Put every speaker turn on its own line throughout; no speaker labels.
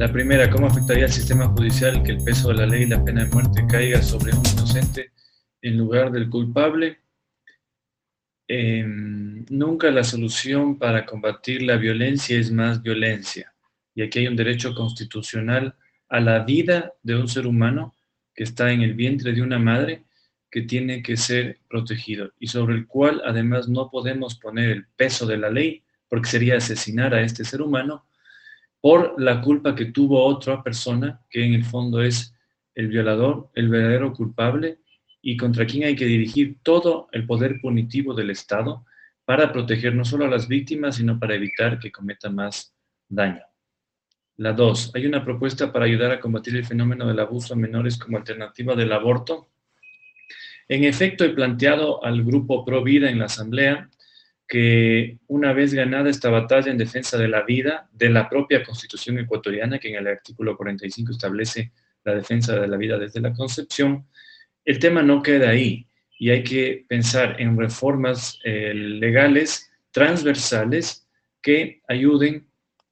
La primera, ¿cómo afectaría al sistema judicial que el peso de la ley y la pena de muerte caiga sobre un inocente en lugar del culpable? Em, nunca la solución para combatir la violencia es más violencia. Y aquí hay un derecho constitucional a la vida de un ser humano que está en el vientre de una madre que tiene que ser protegido y sobre el cual además no podemos poner el peso de la ley porque sería asesinar a este ser humano por la culpa que tuvo otra persona que en el fondo es el violador, el verdadero culpable y contra quien hay que dirigir todo el poder punitivo del Estado para proteger no solo a las víctimas, sino para evitar que cometa más daño. La dos, hay una propuesta para ayudar a combatir el fenómeno del abuso a menores como alternativa del aborto. En efecto, he planteado al grupo Pro Vida en la Asamblea que una vez ganada esta batalla en defensa de la vida, de la propia Constitución ecuatoriana, que en el artículo 45 establece la defensa de la vida desde la concepción, el tema no queda ahí y hay que pensar en reformas eh, legales transversales que ayuden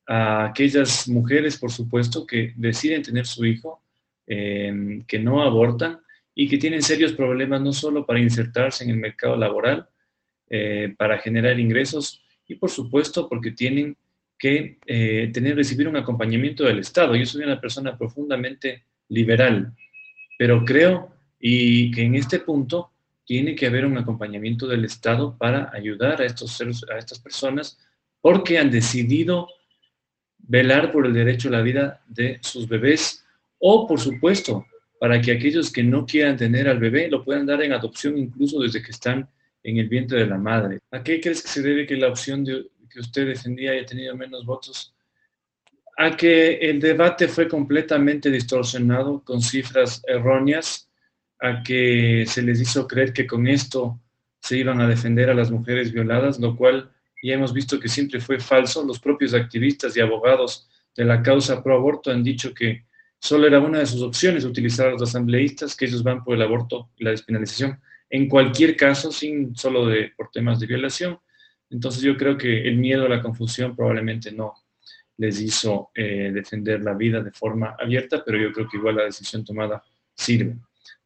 a aquellas mujeres, por supuesto, que deciden tener su hijo, eh, que no abortan y que tienen serios problemas no solo para insertarse en el mercado laboral, eh, para generar ingresos y, por supuesto, porque tienen que tener, recibir un acompañamiento del Estado. Yo soy una persona profundamente liberal, pero creo y que en este punto tiene que haber un acompañamiento del Estado para ayudar a, estos seres, a estas personas porque han decidido velar por el derecho a la vida de sus bebés o, por supuesto, para que aquellos que no quieran tener al bebé lo puedan dar en adopción incluso desde que están en el vientre de la madre. ¿A qué crees que se debe que la opción que usted defendía haya tenido menos votos? A que el debate fue completamente distorsionado con cifras erróneas a que se les hizo creer que con esto se iban a defender a las mujeres violadas, lo cual ya hemos visto que siempre fue falso. Los propios activistas y abogados de la causa pro aborto han dicho que solo era una de sus opciones utilizar a los asambleístas, que ellos van por el aborto y la despenalización, en cualquier caso, sin solo de, por temas de violación. Entonces yo creo que el miedo a la confusión probablemente no les hizo eh, defender la vida de forma abierta, pero yo creo que igual la decisión tomada sirve.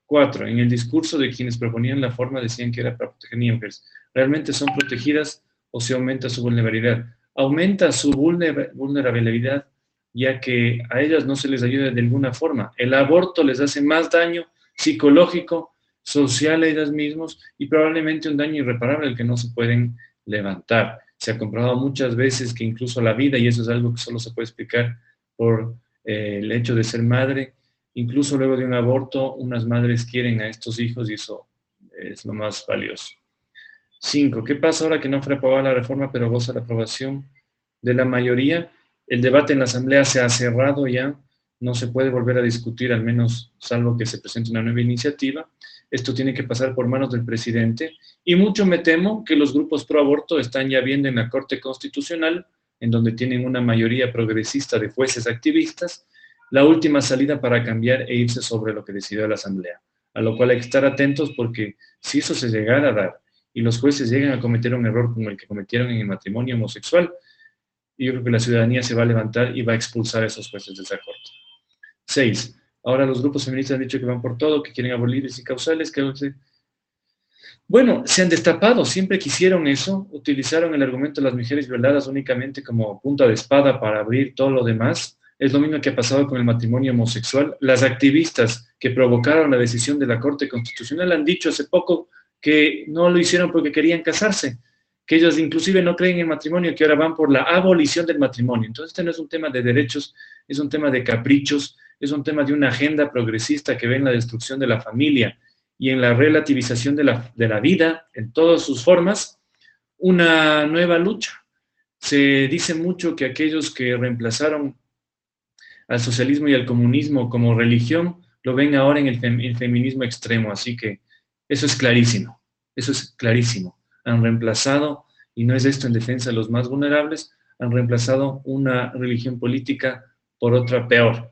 Cuatro, en el discurso de quienes proponían la forma decían que era para proteger niñas ¿Realmente son protegidas o se aumenta su vulnerabilidad? Aumenta su vulnerabilidad ya que a ellas no se les ayuda de alguna forma. El aborto les hace más daño psicológico, social a ellas mismas y probablemente un daño irreparable al que no se pueden levantar. Se ha comprobado muchas veces que incluso la vida, y eso es algo que solo se puede explicar por eh, el hecho de ser madre, Incluso luego de un aborto, unas madres quieren a estos hijos y eso es lo más valioso. Cinco, ¿qué pasa ahora que no fue aprobada la reforma pero goza la aprobación de la mayoría? El debate en la Asamblea se ha cerrado ya, no se puede volver a discutir, al menos salvo que se presente una nueva iniciativa. Esto tiene que pasar por manos del presidente y mucho me temo que los grupos pro aborto están ya viendo en la Corte Constitucional, en donde tienen una mayoría progresista de jueces activistas, la última salida para cambiar e irse sobre lo que decidió la Asamblea, a lo cual hay que estar atentos porque si eso se llegara a dar y los jueces llegan a cometer un error como el que cometieron en el matrimonio homosexual, yo creo que la ciudadanía se va a levantar y va a expulsar a esos jueces de esa corte. Seis, ahora los grupos feministas han dicho que van por todo, que quieren abolir y causales, que... Bueno, se han destapado, siempre quisieron eso, utilizaron el argumento de las mujeres violadas únicamente como punta de espada para abrir todo lo demás, es lo mismo que ha pasado con el matrimonio homosexual. Las activistas que provocaron la decisión de la Corte Constitucional han dicho hace poco que no lo hicieron porque querían casarse, que ellos inclusive no creen en matrimonio, que ahora van por la abolición del matrimonio. Entonces este no es un tema de derechos, es un tema de caprichos, es un tema de una agenda progresista que ve en la destrucción de la familia y en la relativización de la, de la vida en todas sus formas, una nueva lucha. Se dice mucho que aquellos que reemplazaron al socialismo y al comunismo como religión, lo ven ahora en el, feminismo extremo. Así que eso es clarísimo, eso es clarísimo. Han reemplazado, y no es esto en defensa de los más vulnerables, han reemplazado una religión política por otra peor.